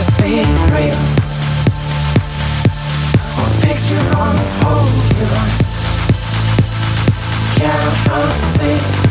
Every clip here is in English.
to be real. One picture on the whole you Can't.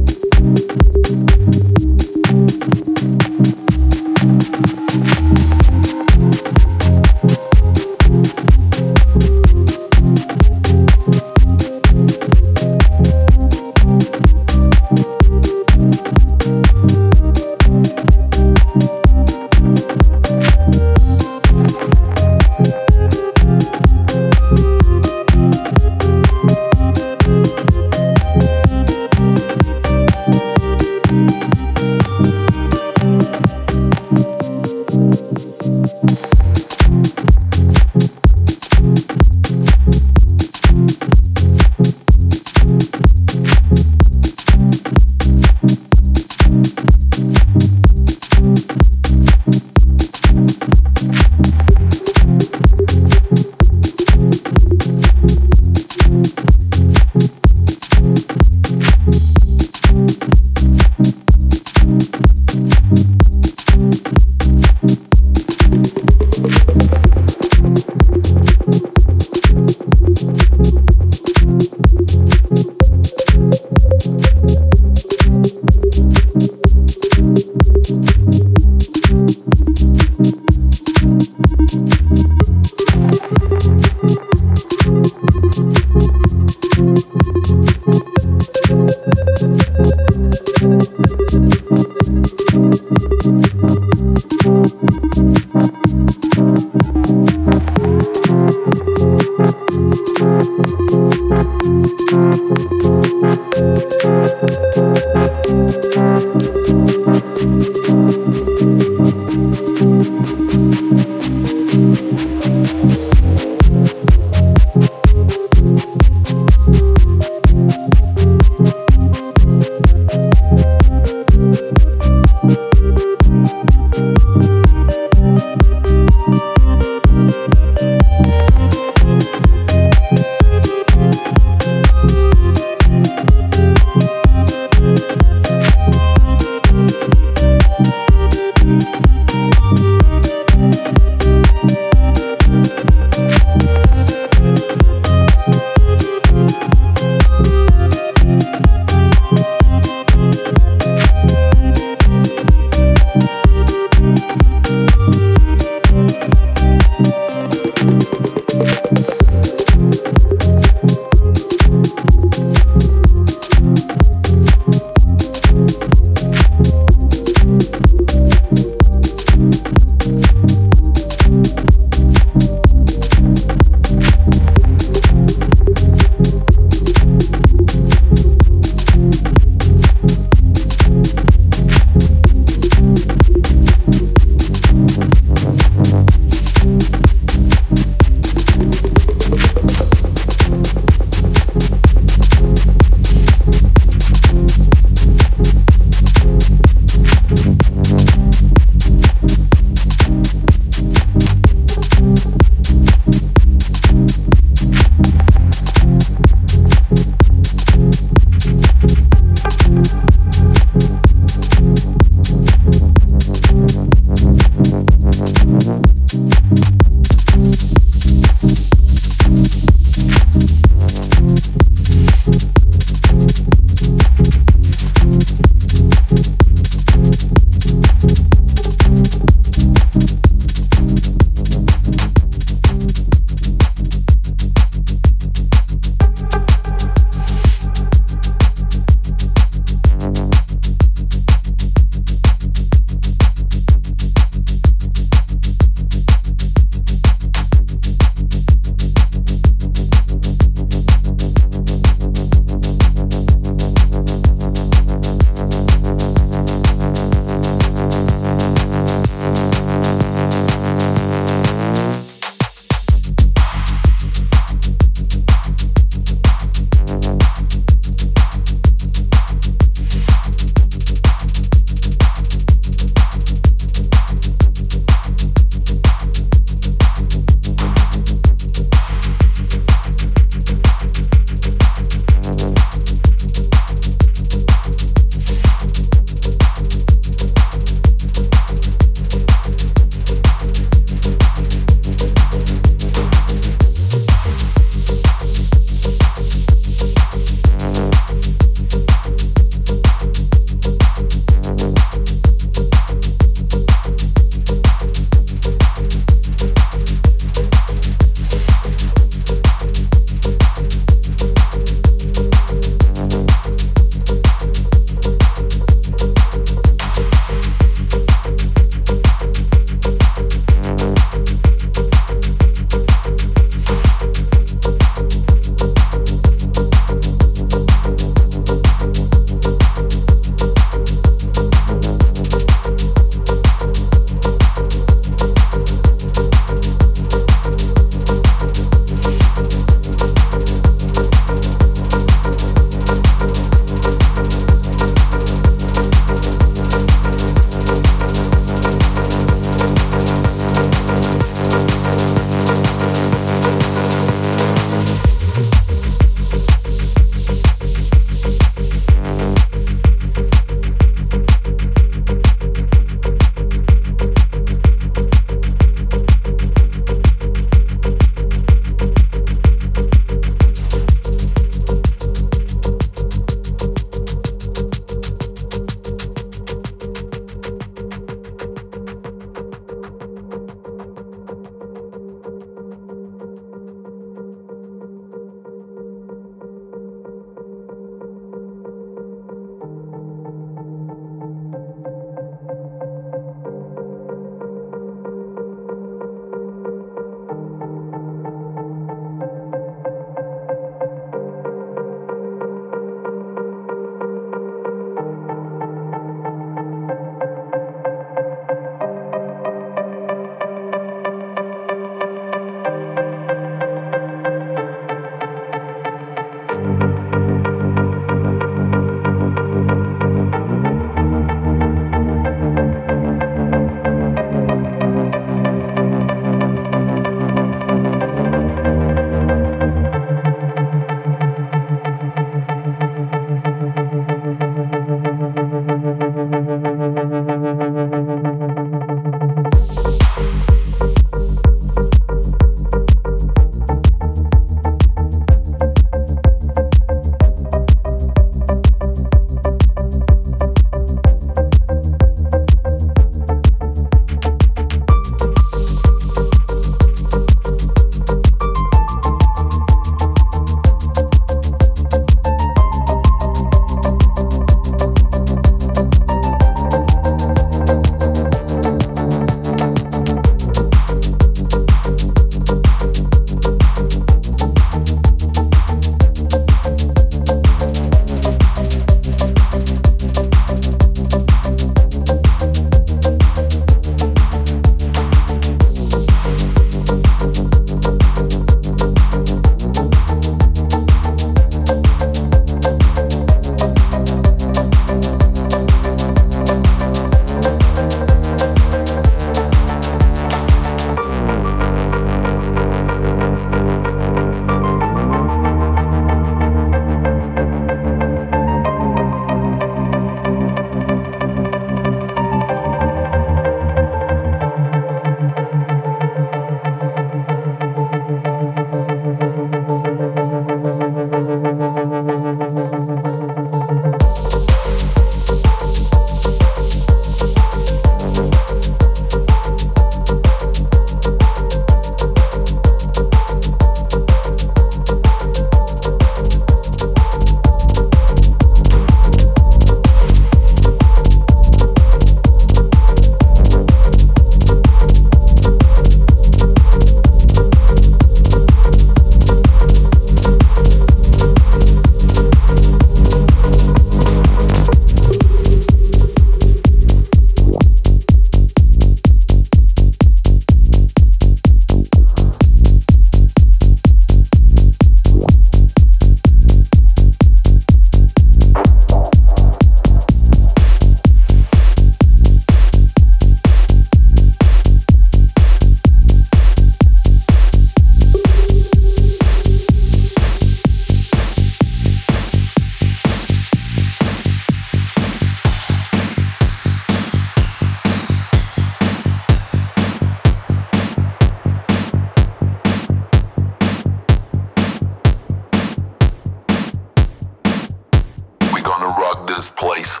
we gonna rock this place.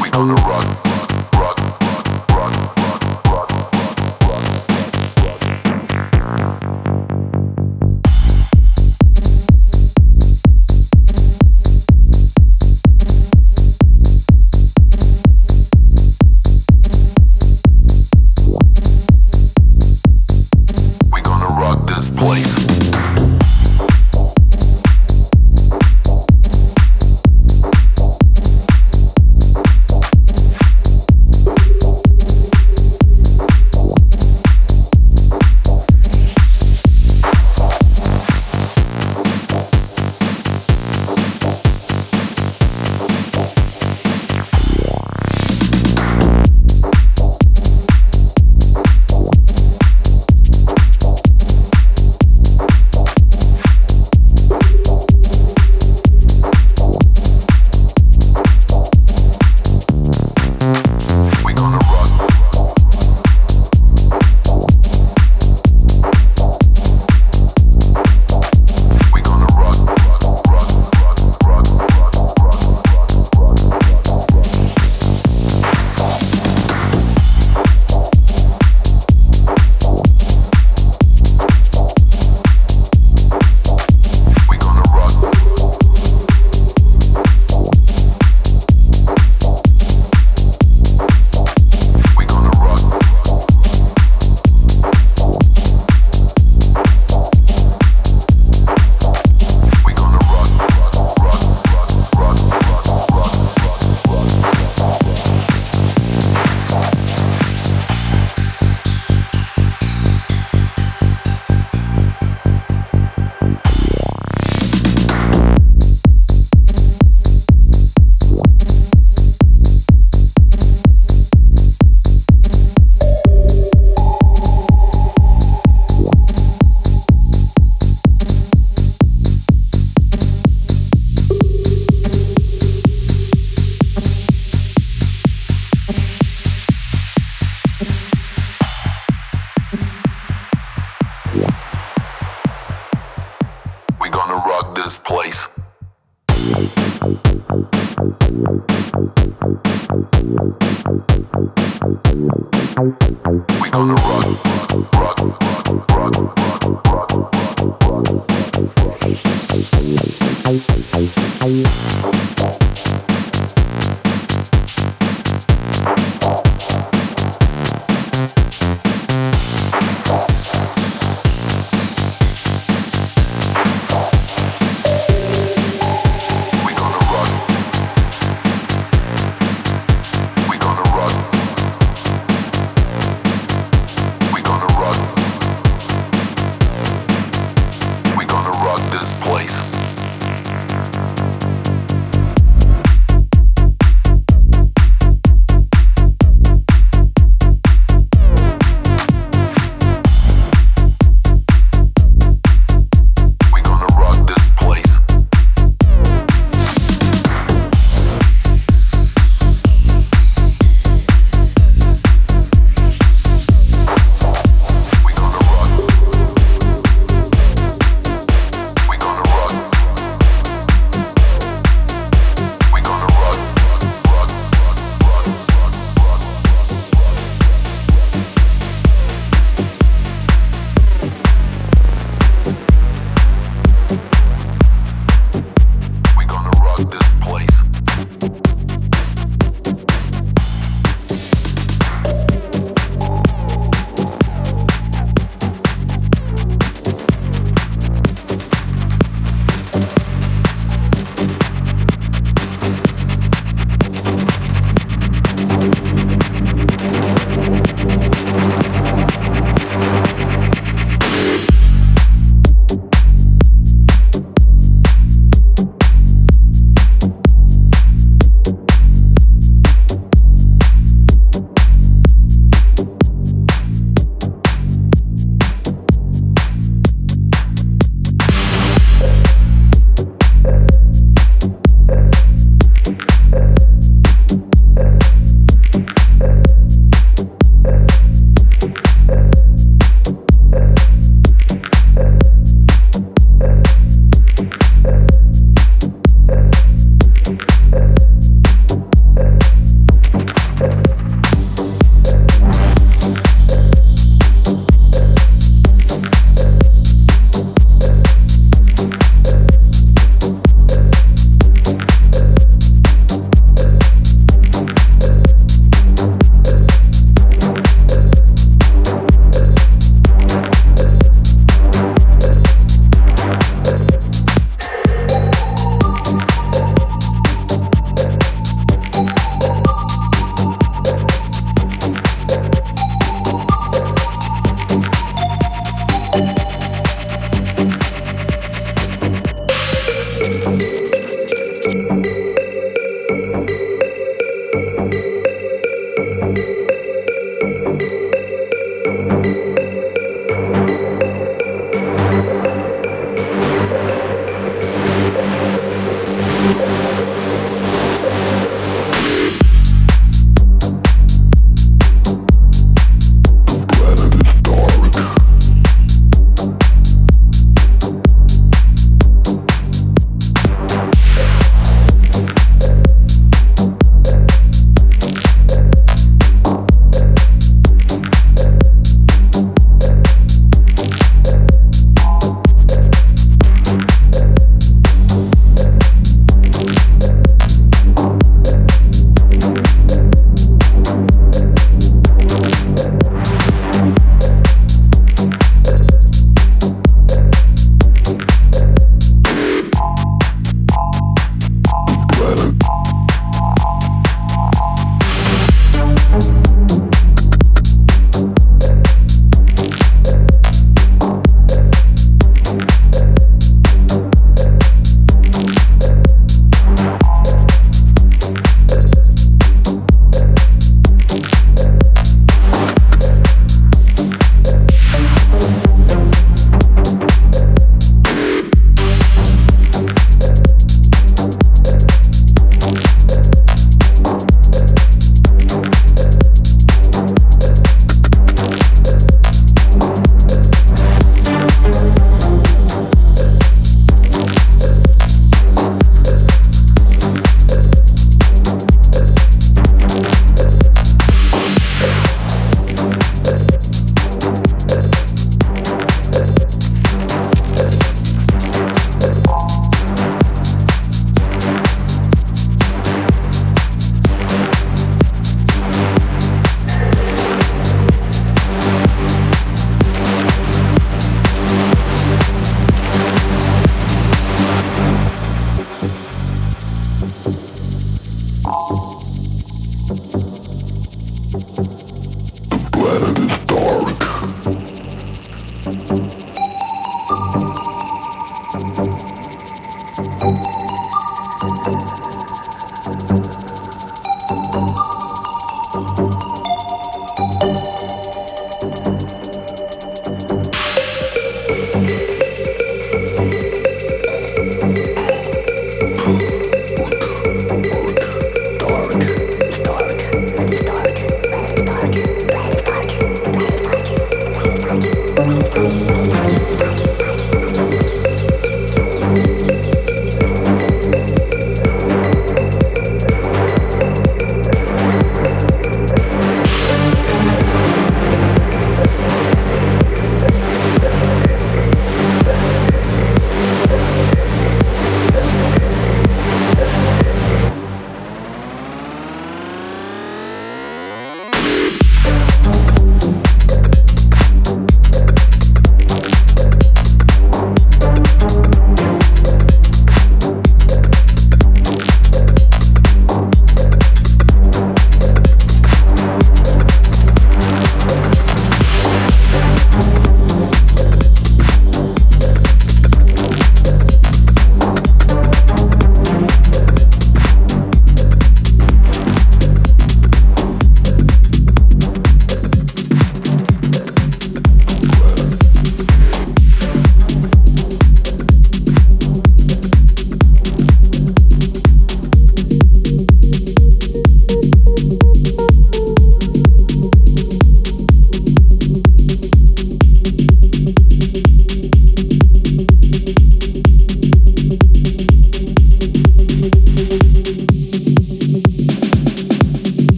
We gonna rock.